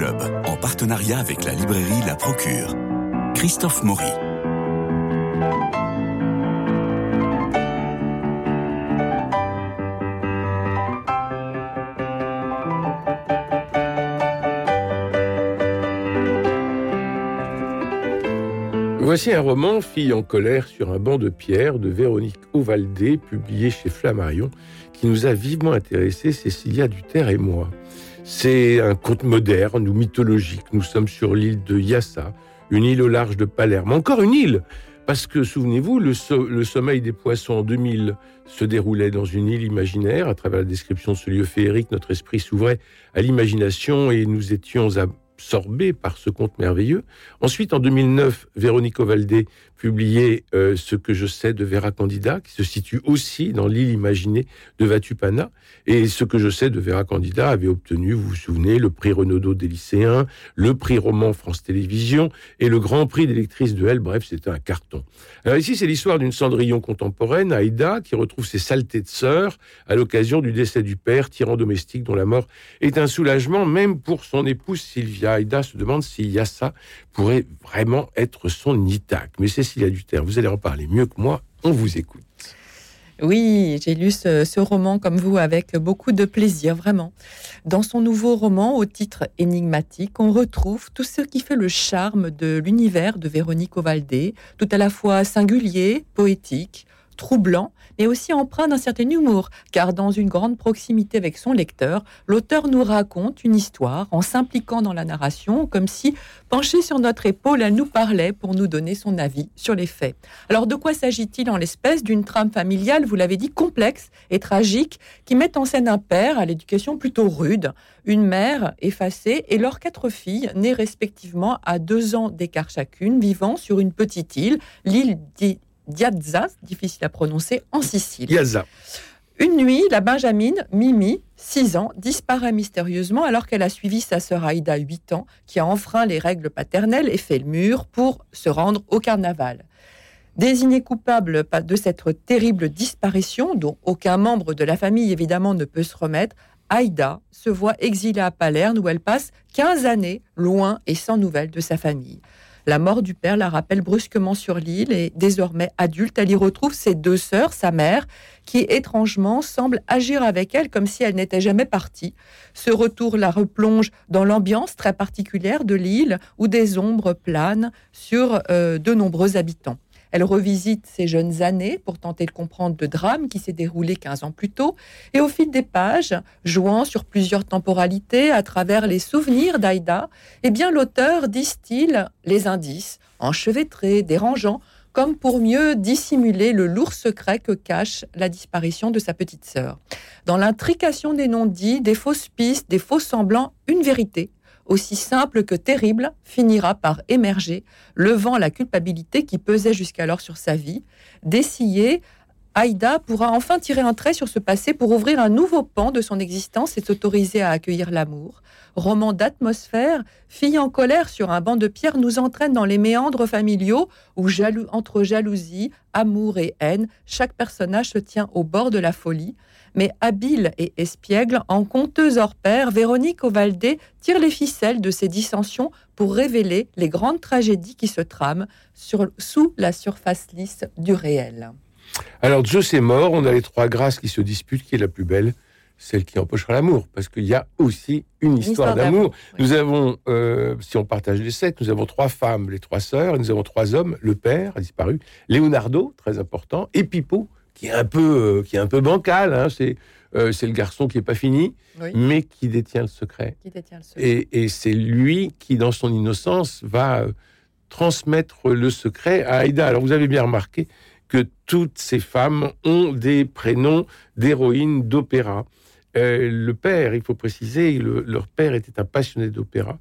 En partenariat avec la librairie La Procure. Christophe Maury. Voici un roman, Fille en colère sur un banc de pierre de Véronique Ovaldé, publié chez Flammarion, qui nous a vivement intéressé, Cécilia Duterre et moi. C'est un conte moderne ou mythologique. Nous sommes sur l'île de Yassa, une île au large de Palerme. Encore une île parce que, souvenez-vous, le, sommeil des poissons en 2000 se déroulait dans une île imaginaire. À travers la description de ce lieu féerique, notre esprit s'ouvrait à l'imagination et nous étions à absorbé par ce conte merveilleux. Ensuite, en 2009, Véronique Ovaldé publiait euh, Ce que je sais de Vera Candida, qui se situe aussi dans l'île imaginée de Vatupana. Et Ce que je sais de Vera Candida avait obtenu, vous vous souvenez, le prix Renaudot des lycéens, le prix Roman France Télévisions et le grand prix d'électrice de Elle. Bref, c'était un carton. Alors ici, c'est l'histoire d'une Cendrillon contemporaine, Aïda, qui retrouve ses saletés de sœur à l'occasion du décès du père, tyran domestique dont la mort est un soulagement même pour son épouse Sylvia. Aïda se demande si Yassa pourrait vraiment être son Itac. Mais Cécilia Duterre, vous allez en parler mieux que moi. On vous écoute. Oui, j'ai lu ce, roman comme vous avec beaucoup de plaisir, vraiment. Dans son nouveau roman au titre énigmatique, on retrouve tout ce qui fait le charme de l'univers de Véronique Ovaldé, tout à la fois singulier, poétique, troublant, mais aussi empreint d'un certain humour, car dans une grande proximité avec son lecteur, l'auteur nous raconte une histoire en s'impliquant dans la narration, comme si, penché sur notre épaule, elle nous parlait pour nous donner son avis sur les faits. Alors de quoi s'agit-il en l'espèce d'une trame familiale, vous l'avez dit, complexe et tragique, qui met en scène un père à l'éducation plutôt rude, une mère effacée et leurs quatre filles, nées respectivement à deux ans d'écart chacune, vivant sur une petite île, l'île Diazza, difficile à prononcer, en Sicile. Diazza. Une nuit, la Benjamine, Mimi, 6 ans, disparaît mystérieusement alors qu'elle a suivi sa sœur Aïda, 8 ans, qui a enfreint les règles paternelles et fait le mur pour se rendre au carnaval. Désignée coupable de cette terrible disparition, dont aucun membre de la famille évidemment ne peut se remettre, Aïda se voit exilée à Palerme où elle passe 15 années loin et sans nouvelles de sa famille. La mort du père la rappelle brusquement sur l'île et désormais adulte, elle y retrouve ses deux sœurs, sa mère, qui étrangement semble agir avec elle comme si elle n'était jamais partie. Ce retour la replonge dans l'ambiance très particulière de l'île où des ombres planent sur euh, de nombreux habitants. Elle revisite ses jeunes années pour tenter de comprendre le drame qui s'est déroulé 15 ans plus tôt. Et au fil des pages, jouant sur plusieurs temporalités à travers les souvenirs d'Aïda, eh bien, l'auteur distille les indices, enchevêtrés, dérangeants, comme pour mieux dissimuler le lourd secret que cache la disparition de sa petite sœur. Dans l'intrication des non-dits, des fausses pistes, des faux semblants, une vérité aussi simple que terrible, finira par émerger, levant la culpabilité qui pesait jusqu'alors sur sa vie. Dessillée, Aïda pourra enfin tirer un trait sur ce passé pour ouvrir un nouveau pan de son existence et s'autoriser à accueillir l'amour. Roman d'atmosphère, Fille en colère sur un banc de pierre nous entraîne dans les méandres familiaux où, entre jalousie, amour et haine, chaque personnage se tient au bord de la folie mais habile et espiègle, en conteuse hors pair, Véronique Ovaldé tire les ficelles de ces dissensions pour révéler les grandes tragédies qui se trament sous la surface lisse du réel. Alors, Dieu est mort, on a les trois grâces qui se disputent, qui est la plus belle celle qui empochera l'amour, parce qu'il y a aussi une, histoire, d'amour. Nous avons, euh, si on partage les sept, nous avons trois femmes, les trois sœurs, et nous avons trois hommes, le père a disparu, Leonardo, très important, et Pipo, qui est un peu, euh, qui est un peu bancal. Hein, c'est euh, c'est le garçon qui est pas fini, mais qui détient le secret. Et, c'est lui qui, dans son innocence, va euh, transmettre le secret à Aïda. Alors vous avez bien remarqué que toutes ces femmes ont des prénoms d'héroïnes d'opéra. Euh, le père, il faut préciser, leur père était un passionné d'opéra,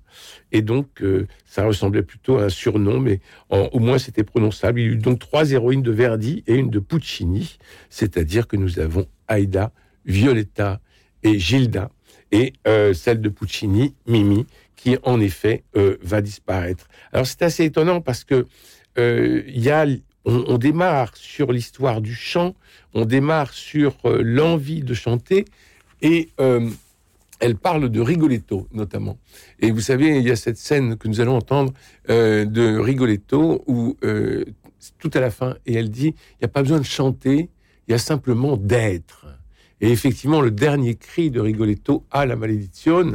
et donc euh, ça ressemblait plutôt à un surnom, mais au moins c'était prononçable. Il y a eu donc trois héroïnes de Verdi et une de Puccini, c'est-à-dire que nous avons Aïda, Violetta et Gilda, et euh, celle de Puccini, Mimi, qui en effet va disparaître. Alors c'est assez étonnant parce que il y a on, démarre sur l'histoire du chant, on démarre sur l'envie de chanter, et euh, elle parle de Rigoletto notamment. Et vous savez, il y a cette scène que nous allons entendre euh, de Rigoletto où euh, tout à la fin, et elle dit, il n'y a pas besoin de chanter, il y a simplement d'être. Et effectivement, le dernier cri de Rigoletto à la malédiction,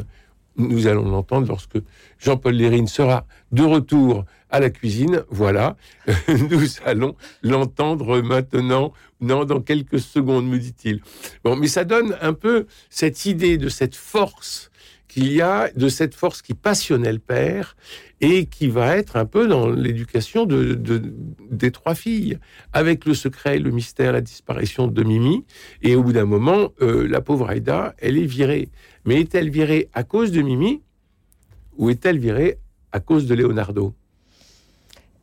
nous allons l'entendre lorsque Jean-Paul Lérine sera de retour à la cuisine. Voilà, nous allons l'entendre maintenant, non, dans quelques secondes, me dit-il. Bon, mais ça donne un peu cette idée de cette force qu'il y a, de cette force qui passionnait le père et qui va être un peu dans l'éducation de, des trois filles, avec le secret, le mystère, la disparition de Mimi. Et au bout d'un moment, euh, la pauvre Aïda, elle est virée. Mais est-elle virée à cause de Mimi ou est-elle virée à cause de Leonardo?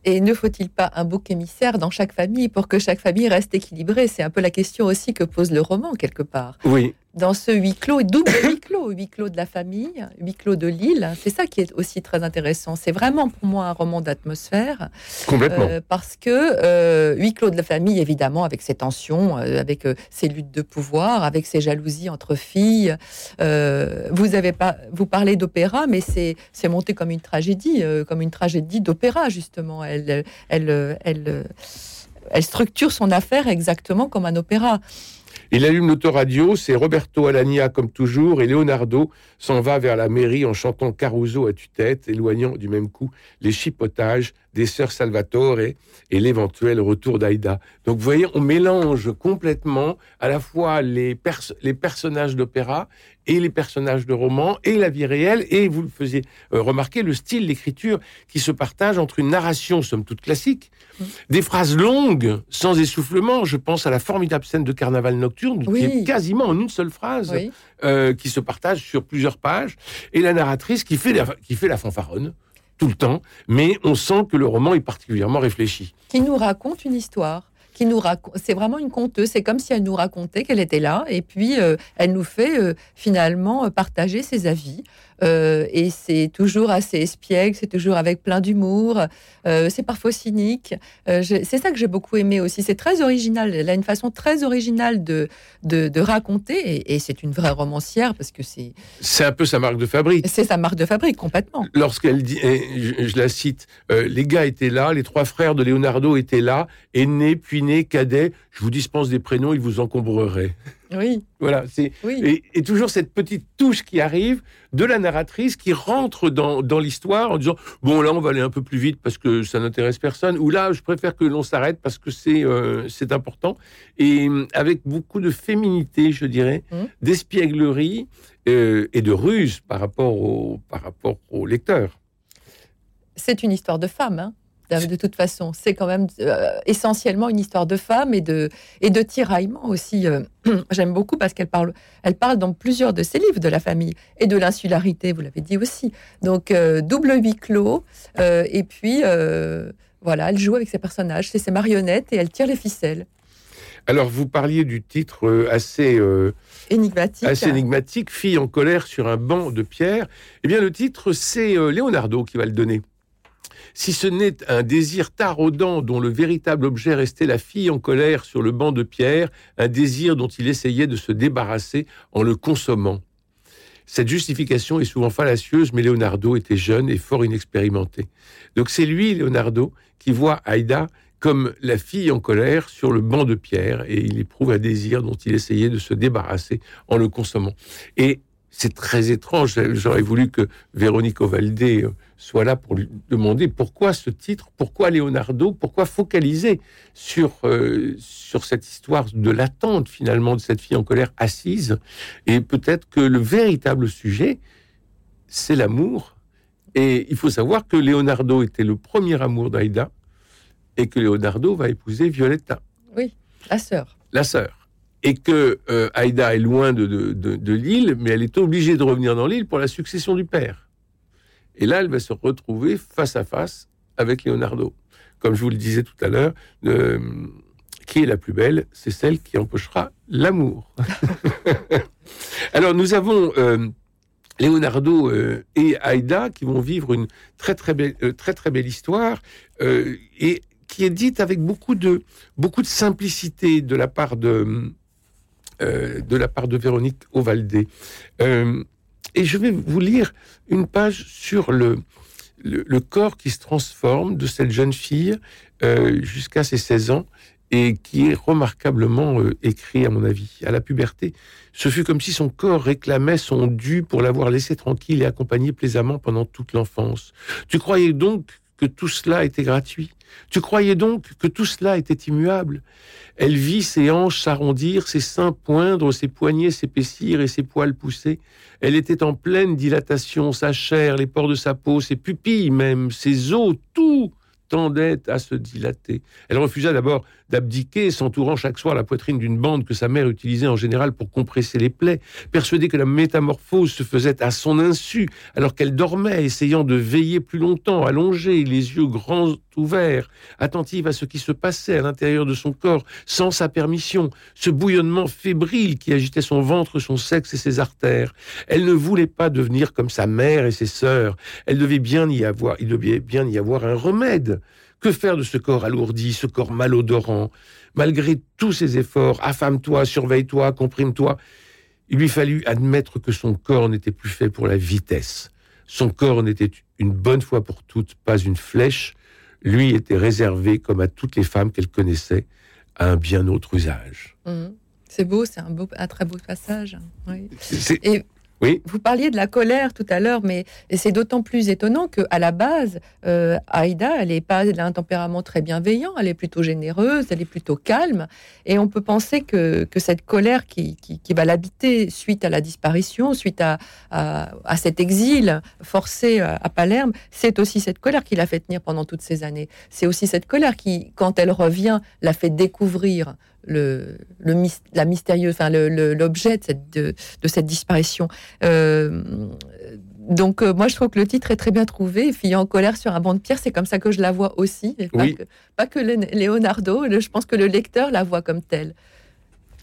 Et ne faut-il pas un bouc émissaire dans chaque famille pour que chaque famille reste équilibrée? C'est un peu la question aussi que pose le roman quelque part. Oui, dans ce huis clos, double huis clos, huis clos de la famille, huis clos de l'île. C'est ça qui est aussi très intéressant. C'est vraiment pour moi un roman d'atmosphère. Complètement. Euh, parce que euh, huis clos de la famille, évidemment, avec ses tensions, euh, avec ses luttes de pouvoir, avec ses jalousies entre filles. vous avez pas, vous parlez d'opéra, mais c'est c'est monté comme une tragédie, comme une tragédie d'opéra justement. Elle elle elle elle structure son affaire exactement comme un opéra. Il allume l'autoradio, c'est Roberto Alagna comme toujours, et Leonardo s'en va vers la mairie en chantant Caruso à tue-tête, éloignant du même coup les chipotages des sœurs Salvatore et l'éventuel retour d'Aïda. Donc vous voyez, on mélange complètement à la fois les, les personnages d'opéra et les personnages de roman et la vie réelle, et vous le faisiez euh, remarquer, le style d'écriture qui se partage entre une narration, somme toute classique, mm. des phrases longues, sans essoufflement, je pense à la formidable scène de Carnaval nocturne, qui est quasiment en une seule phrase, euh, qui se partage sur plusieurs pages, et la narratrice qui fait qui fait la fanfaronne tout le temps, mais on sent que le roman est particulièrement réfléchi. Qui nous raconte une histoire qui nous raconte. C'est vraiment une conteuse. C'est comme si elle nous racontait qu'elle était là, et puis euh, elle nous fait euh, finalement partager ses avis. Euh, et c'est toujours assez espiègle, c'est toujours avec plein d'humour, euh, c'est parfois cynique. Euh, c'est ça que j'ai beaucoup aimé aussi. C'est très original. Elle a une façon très originale de, de, raconter, et, c'est une vraie romancière parce que c'est. C'est un peu sa marque de fabrique. C'est sa marque de fabrique, complètement. Lorsqu'elle dit, je, la cite, les gars étaient là, les trois frères de Leonardo étaient là, aîné, puis né, cadet, je vous dispense des prénoms, ils vous encombreraient. Oui. Voilà, c'est et, toujours cette petite touche qui arrive de la narratrice qui rentre dans, dans l'histoire en disant bon là on va aller un peu plus vite parce que ça n'intéresse personne ou là je préfère que l'on s'arrête parce que c'est euh, c'est important et euh, avec beaucoup de féminité je dirais, mmh. d'espièglerie euh, et de ruse par rapport au par rapport au lecteur. C'est une histoire de femme. Hein de toute façon. C'est quand même euh, essentiellement une histoire de femme et de, et de tiraillement aussi. Euh, j'aime beaucoup parce qu'elle parle, elle parle dans plusieurs de ses livres de la famille et de l'insularité, vous l'avez dit aussi. Donc, euh, double huis clos. et puis, voilà, elle joue avec ses personnages, c'est ses marionnettes et elle tire les ficelles. Alors, vous parliez du titre assez énigmatique. Assez énigmatique, Fille en colère sur un banc de pierre. Eh bien, le titre, c'est Leonardo qui va le donner si ce n'est un désir taraudant dont le véritable objet restait la fille en colère sur le banc de pierre, un désir dont il essayait de se débarrasser en le consommant. Cette justification est souvent fallacieuse, mais Leonardo était jeune et fort inexpérimenté. Donc c'est lui, Leonardo, qui voit Aïda comme la fille en colère sur le banc de pierre et il éprouve un désir dont il essayait de se débarrasser en le consommant. Et c'est très étrange. J'aurais voulu que Véronique Ovaldé euh, soit là pour lui demander pourquoi ce titre, pourquoi Leonardo, pourquoi focaliser sur, euh, sur cette histoire de l'attente finalement de cette fille en colère assise. Et peut-être que le véritable sujet, c'est l'amour. Et il faut savoir que Leonardo était le premier amour d'Aïda et que Leonardo va épouser Violetta. Oui, la sœur. La sœur et que euh, Aïda est loin de, de, l'île, mais elle est obligée de revenir dans l'île pour la succession du père. Et là, elle va se retrouver face à face avec Leonardo. Comme je vous le disais tout à l'heure, euh, qui est la plus belle C'est celle qui empochera l'amour. Alors, nous avons euh, Leonardo et Aïda qui vont vivre une très très belle, très, très belle histoire et qui est dite avec beaucoup de, beaucoup de simplicité de la part de, euh, de la part de Véronique Ovaldé. Euh, Et je vais vous lire une page sur le, le, corps qui se transforme de cette jeune fille euh, jusqu'à ses 16 ans et qui est remarquablement écrit, à mon avis. À la puberté, ce fut comme si son corps réclamait son dû pour l'avoir laissé tranquille et accompagné plaisamment pendant toute l'enfance. Tu croyais donc que tout cela était gratuit Tu croyais donc que tout cela était immuable? Elle vit ses hanches s'arrondir, ses seins poindre, ses poignets s'épaissir et ses poils pousser. Elle était en pleine dilatation, sa chair, les pores de sa peau, ses pupilles même, ses os, tout tendait à se dilater. Elle refusa d'abord d'abdiquer, s'entourant chaque soir la poitrine d'une bande que sa mère utilisait en général pour compresser les plaies, persuadée que la métamorphose se faisait à son insu, alors qu'elle dormait, essayant de veiller plus longtemps, allongée, les yeux grands ouverts, attentive à ce qui se passait à l'intérieur de son corps, sans sa permission, ce bouillonnement fébrile qui agitait son ventre, son sexe et ses artères. Elle ne voulait pas devenir comme sa mère et ses sœurs. Elle devait bien y avoir, il devait bien y avoir un remède. Que faire de ce corps alourdi, ce corps malodorant? Malgré tous ses efforts, affame-toi, surveille-toi, comprime-toi, il lui fallut admettre que son corps n'était plus fait pour la vitesse. Son corps n'était une bonne fois pour toutes pas une flèche, lui était réservé, comme à toutes les femmes qu'elle connaissait, à un bien autre usage. Mmh. C'est beau, c'est un, beau, un très beau passage. Oui. Vous parliez de la colère tout à l'heure, mais c'est d'autant plus étonnant qu'à la base, euh, Aïda, elle n'est pas d'un tempérament très bienveillant, elle est plutôt généreuse, elle est plutôt calme, et on peut penser que, cette colère qui, va l'habiter suite à la disparition, suite à, à, cet exil forcé à Palerme, c'est aussi cette colère qui l'a fait tenir pendant toutes ces années. C'est aussi cette colère qui, quand elle revient, l'a fait découvrir le, le, la mystérieuse, enfin l'objet de cette, de, cette disparition. Euh, donc euh, moi je trouve que le titre est très bien trouvé, Fille en colère sur un banc de pierre, c'est comme ça que je la vois aussi, pas, que, pas que Leonardo, je pense que le lecteur la voit comme telle.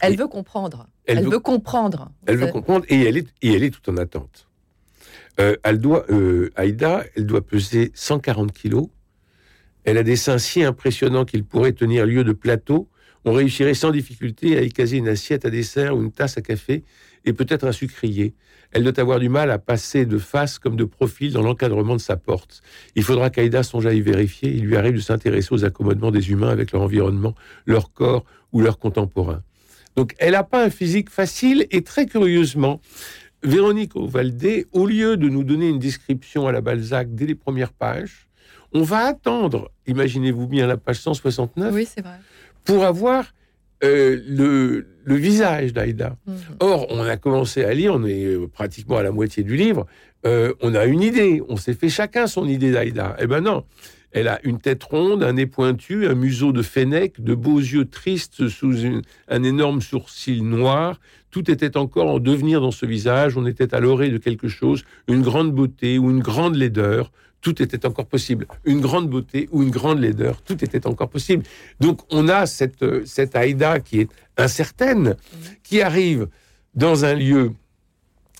Elle veut comprendre. Elle, veut, comprendre. Elle veut comprendre et elle est, et elle est tout en attente. Euh, elle doit, Aïda, elle doit peser 140 kilos. Elle a des seins si impressionnants qu'ils pourraient tenir lieu de plateau on réussirait sans difficulté à écaser une assiette à dessert ou une tasse à café et peut-être un sucrier. Elle doit avoir du mal à passer de face comme de profil dans l'encadrement de sa porte. Il faudra qu'Aïda songe à y vérifier. Il lui arrive de s'intéresser aux accommodements des humains avec leur environnement, leur corps ou leurs contemporains. Donc elle n'a pas un physique facile et très curieusement, Véronique Ovaldé, au lieu de nous donner une description à la Balzac dès les premières pages, on va attendre, imaginez-vous bien la page 169, oui, vrai pour avoir euh, le, visage d'Aïda. Mhm. Or, on a commencé à lire, on est euh, pratiquement à la moitié du livre, euh, on a une idée, on s'est fait chacun son idée d'Aïda. Eh ben non, elle a une tête ronde, un nez pointu, un museau de fennec, de beaux yeux tristes sous un énorme sourcil noir. Tout était encore en devenir dans ce visage, on était à l'orée de quelque chose, une grande beauté ou une grande laideur, tout était encore possible. Une grande beauté ou une grande laideur, tout était encore possible. Donc on a cette, euh, cette Aïda qui est incertaine, qui arrive dans un lieu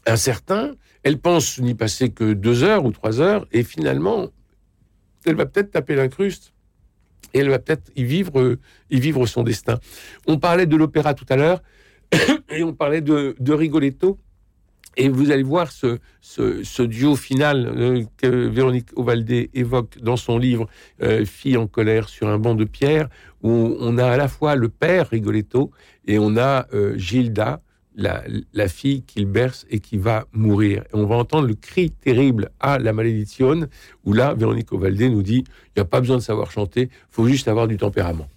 incertain. Elle pense n'y passer que deux heures ou trois heures, et finalement, elle va peut-être taper l'incruste. Et elle va peut-être y vivre, y vivre son destin. On parlait de l'opéra tout à l'heure, et on parlait de, de Rigoletto. Et vous allez voir ce, duo final euh, que Véronique Ovaldé évoque dans son livre euh, Fille en colère sur un banc de pierre, où on a à la fois le père Rigoletto et on a euh, Gilda, la, fille qu'il berce et qui va mourir. Et on va entendre le cri terrible à la malédiction, où là, Véronique Ovaldé nous dit il n'y a pas besoin de savoir chanter, faut juste avoir du tempérament.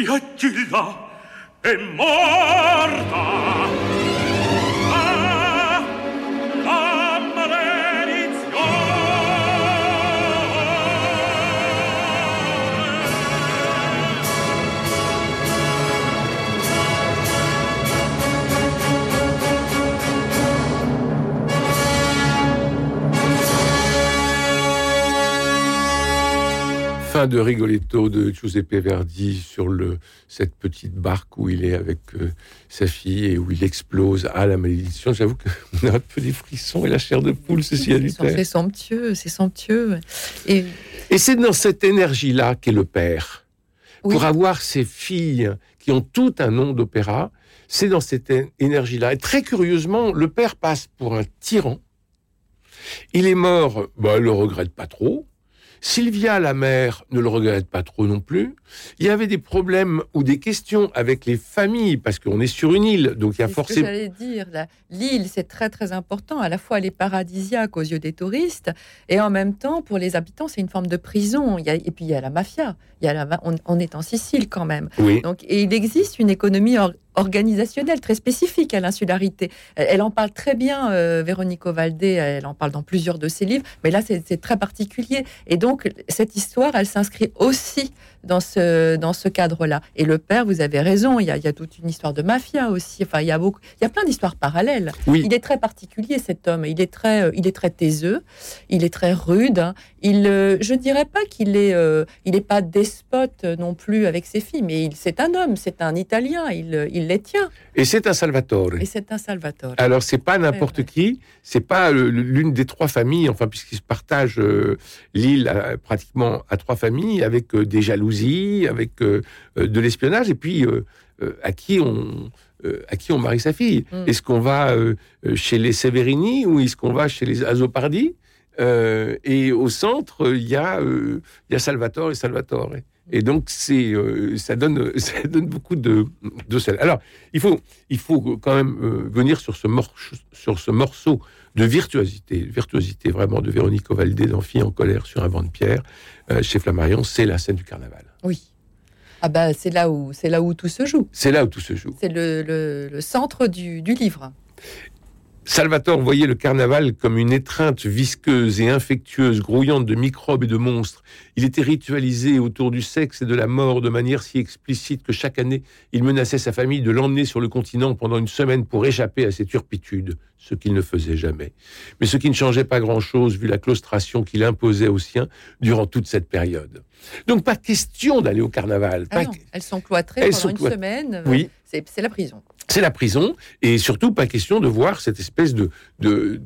mia gilla è morta. De Rigoletto de Giuseppe Verdi sur le, cette petite barque où il est avec euh, sa fille et où il explose à la malédiction. J'avoue qu'on a un peu des frissons et la chair de poule, ceci a du C'est somptueux, c'est somptueux. Et, et c'est dans cette énergie-là qu'est le père. Pour avoir ces filles qui ont tout un nom d'opéra, c'est dans cette énergie-là. Et très curieusement, le père passe pour un tyran. Il est mort, bah, il le regrette pas trop. Sylvia, la mère, ne le regrette pas trop non plus. Il y avait des problèmes ou des questions avec les familles, parce qu'on est sur une île, donc il y a forcément... J'allais dire, l'île, c'est très très important. À la fois, elle est paradisiaque aux yeux des touristes, et en même temps, pour les habitants, c'est une forme de prison. Il y a, et puis, il y a la mafia. Il y a la, on, est en Sicile quand même. Oui. Donc, et il existe une économie organisationnelle très spécifique à l'insularité. Elle, en parle très bien, euh, Véronique Ovaldé, elle en parle dans plusieurs de ses livres, mais là c'est très particulier. Et donc cette histoire, elle s'inscrit aussi dans ce, dans ce cadre-là. Et le père, vous avez raison, il y, a, il y, a, toute une histoire de mafia aussi. Enfin, il y a, beaucoup, il y a plein d'histoires parallèles. Il est très particulier cet homme, il est très, euh, il est très taiseux, il est très rude. Hein. Il, euh, je ne dirais pas qu'il est, il n'est pas despote non plus avec ses filles, mais c'est un homme, c'est un Italien, il, il les tient. Et c'est un Salvatore. Et c'est un Salvatore. Alors c'est pas n'importe qui, c'est pas l'une des trois familles, enfin puisqu'ils se partagent euh, l'île pratiquement à trois familles, avec euh, des jalousies, avec euh, de l'espionnage, et puis à qui on à qui on marie sa fille. Mm. Est-ce qu'on va chez les Severini ou est-ce qu'on va chez les Azopardi? Et au centre, il y a il y a Salvatore et Salvatore. Et donc, c'est, euh, ça, donne, ça donne beaucoup de, de sel. Alors, il faut, il faut quand même euh, venir sur ce, sur ce morceau de virtuosité, virtuosité vraiment de Véronique Ovaldé Fille en colère sur un vent de pierre euh, chez Flammarion, c'est la scène du carnaval. Oui. Ah bah c'est là où c'est là où tout se joue. C'est là où tout se joue. C'est le, le, le, centre du, du livre. Salvatore voyait le carnaval comme une étreinte visqueuse et infectueuse, grouillante de microbes et de monstres. Il était ritualisé autour du sexe et de la mort de manière si explicite que chaque année, il menaçait sa famille de l'emmener sur le continent pendant une semaine pour échapper à ses turpitudes, ce qu'il ne faisait jamais. Mais ce qui ne changeait pas grand-chose vu la claustration qu'il imposait aux siens durant toute cette période. Donc pas question d'aller au carnaval. Ah elles sont cloîtrées pendant une semaine. Oui. C'est la prison c'est la prison, et surtout pas question de voir cette espèce de, de,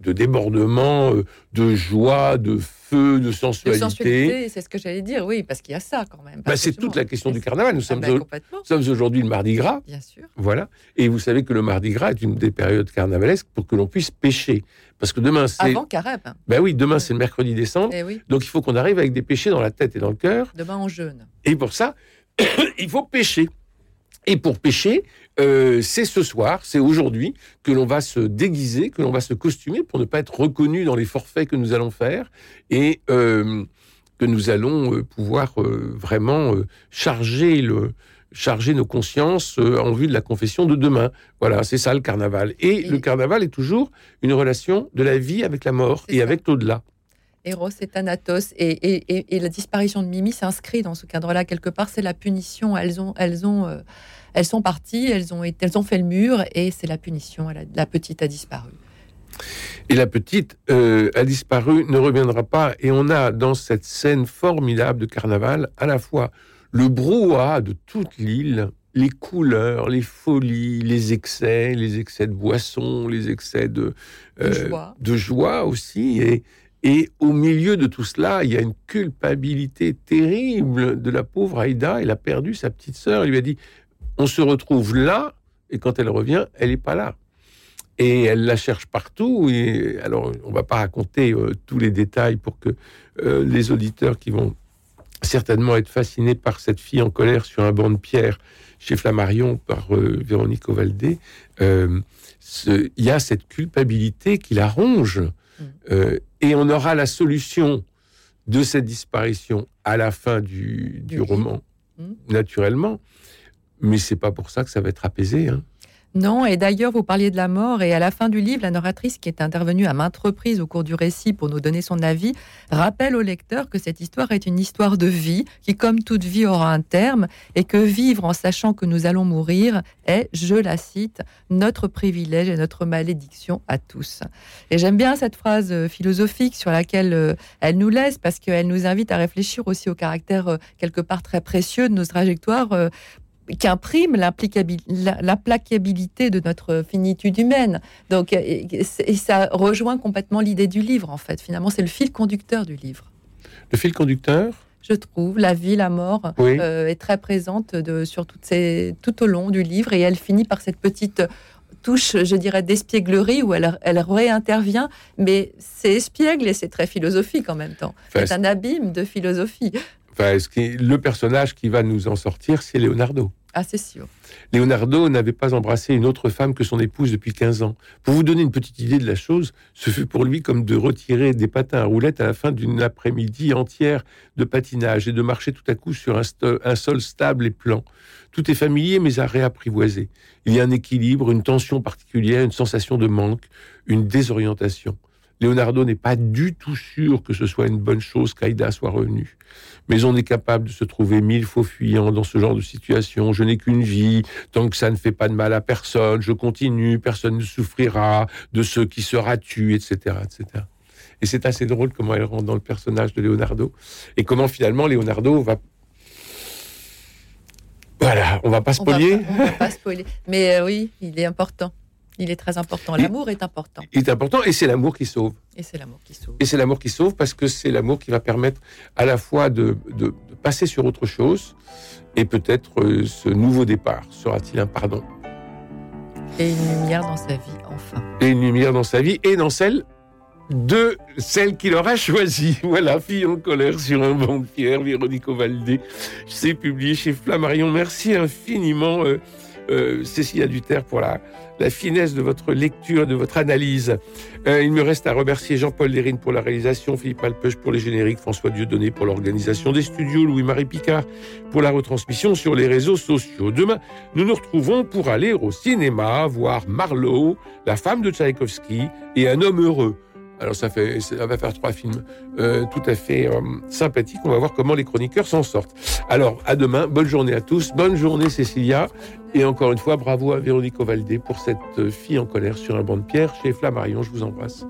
de, débordement, euh, de joie, de feu, de sensualité. c'est ce que j'allais dire, oui, parce qu'il y a ça quand même. Bah, c'est toute la question du carnaval. Nous, ah sommes, bah, sommes aujourd'hui le Mardi Gras. Bien sûr. Voilà. Et vous savez que le Mardi Gras est une des périodes carnavalesques pour que l'on puisse pêcher. Parce que demain, c'est. Avant Carême. Ben oui, demain, c'est le mercredi décembre. Eh oui. Donc il faut qu'on arrive avec des péchés dans la tête et dans le cœur. Demain, on jeûne. Et pour ça, il faut pêcher. Et pour pêcher, euh, c'est ce soir, c'est aujourd'hui que l'on va se déguiser, que l'on va se costumer pour ne pas être reconnu dans les forfaits que nous allons faire et euh, que nous allons euh, pouvoir vraiment charger le, charger nos consciences en vue de la confession de demain. Voilà, c'est ça le carnaval. Et, le carnaval est toujours une relation de la vie avec la mort et avec l'au-delà. Eros et Thanatos. Et, et, la disparition de Mimi s'inscrit dans ce cadre-là. Quelque part, c'est la punition. Elles, ont, elles, ont, euh, elles sont parties, elles ont, elles ont fait le mur, et c'est la punition. la petite a disparu. Et la petite euh, a disparu, ne reviendra pas. Et on a dans cette scène formidable de carnaval à la fois le brouhaha de toute l'île, les couleurs, les folies, les excès, les excès de boisson, les excès de, euh, de, joie. aussi. Et, et au milieu de tout cela, il y a une culpabilité terrible de la pauvre Aïda. Elle a perdu sa petite sœur. Elle lui a dit, on se retrouve là, et quand elle revient, elle n'est pas là et elle la cherche partout. Alors, on va pas raconter euh, tous les détails pour que euh, les auditeurs qui vont certainement être fascinés par cette fille en colère sur un banc de pierre chez Flammarion par euh, Véronique Ovaldé, il y a cette culpabilité qui la ronge. Mm. et on aura la solution de cette disparition à la fin du, roman, mm. naturellement. Mais c'est pas pour ça que ça va être apaisé. Hein. Non, et d'ailleurs, vous parliez de la mort, et à la fin du livre, la narratrice, qui est intervenue à maintes reprises au cours du récit pour nous donner son avis, rappelle au lecteur que cette histoire est une histoire de vie, qui, comme toute vie, aura un terme, et que vivre en sachant que nous allons mourir est, je la cite, notre privilège et notre malédiction à tous. Et j'aime bien cette phrase euh, philosophique sur laquelle euh, elle nous laisse, parce qu'elle nous invite à réfléchir aussi au caractère euh, quelque part très précieux de nos trajectoires qui imprime l'implacabilité de notre finitude humaine. Donc, et, ça rejoint complètement l'idée du livre, en fait. Finalement, c'est le fil conducteur du livre. Le fil conducteur? Je trouve. La vie, la mort euh, est très présente de, sur toutes ces, tout au long du livre et elle finit par cette petite touche, je dirais, d'espièglerie où elle, elle réintervient, mais c'est espiègle et c'est très philosophique en même temps. c'est un abîme de philosophie. Enfin, ce qui, le personnage qui va nous en sortir, c'est Leonardo. Ah, c'est sûr. Leonardo n'avait pas embrassé une autre femme que son épouse depuis 15 ans. Pour vous donner une petite idée de la chose, ce fut pour lui comme de retirer des patins à roulettes à la fin d'une après-midi entière de patinage et de marcher tout à coup sur un, un sol stable et plan. Tout est familier mais à réapprivoiser. Il y a un équilibre, une tension particulière, une sensation de manque, une désorientation. Leonardo n'est pas du tout sûr que ce soit une bonne chose qu'Aïda soit revenue. Mais on est capable de se trouver mille faux fuyants dans ce genre de situation. Je n'ai qu'une vie, tant que ça ne fait pas de mal à personne, je continue, personne ne souffrira de ce qui sera tué, etc., etc. Et c'est assez drôle comment elle rentre dans le personnage de Leonardo et comment finalement Leonardo va voilà, on va pas spoiler. On va, va pas spoiler. Mais euh, oui, il est important. Il est très important. L'amour est important. Il est important et c'est l'amour qui sauve. Et c'est l'amour qui sauve. Et c'est l'amour qui sauve parce que c'est l'amour qui va permettre à la fois de, passer sur autre chose et peut-être euh, ce nouveau départ sera-t-il un pardon. Et une lumière dans sa vie, enfin. Et une lumière dans sa vie et dans celle de celle qu'il aura choisie. Voilà, Fille en colère sur un banc de pierre, Véronique Ovaldé. C'est publié chez Flammarion. Merci infiniment. Euh, euh, Cécilia Duterre pour la, la finesse de votre lecture, de votre analyse. Euh, il me reste à remercier Jean-Paul Lérine pour la réalisation, Philippe Alpeuch pour les génériques, François Dieudonné pour l'organisation des studios, Louis-Marie Picard pour la retransmission sur les réseaux sociaux. Demain, nous nous retrouvons pour aller au cinéma voir Marlowe, la femme de Tchaïkovski et un homme heureux. Alors ça, fait, ça va faire trois films euh, tout à fait euh, sympathiques. On va voir comment les chroniqueurs s'en sortent. Alors à demain, bonne journée à tous, bonne journée Cécilia, et encore une fois bravo à Véronique Ovaldé pour cette fille en colère sur un banc de pierre chez Flammarion. Je vous embrasse.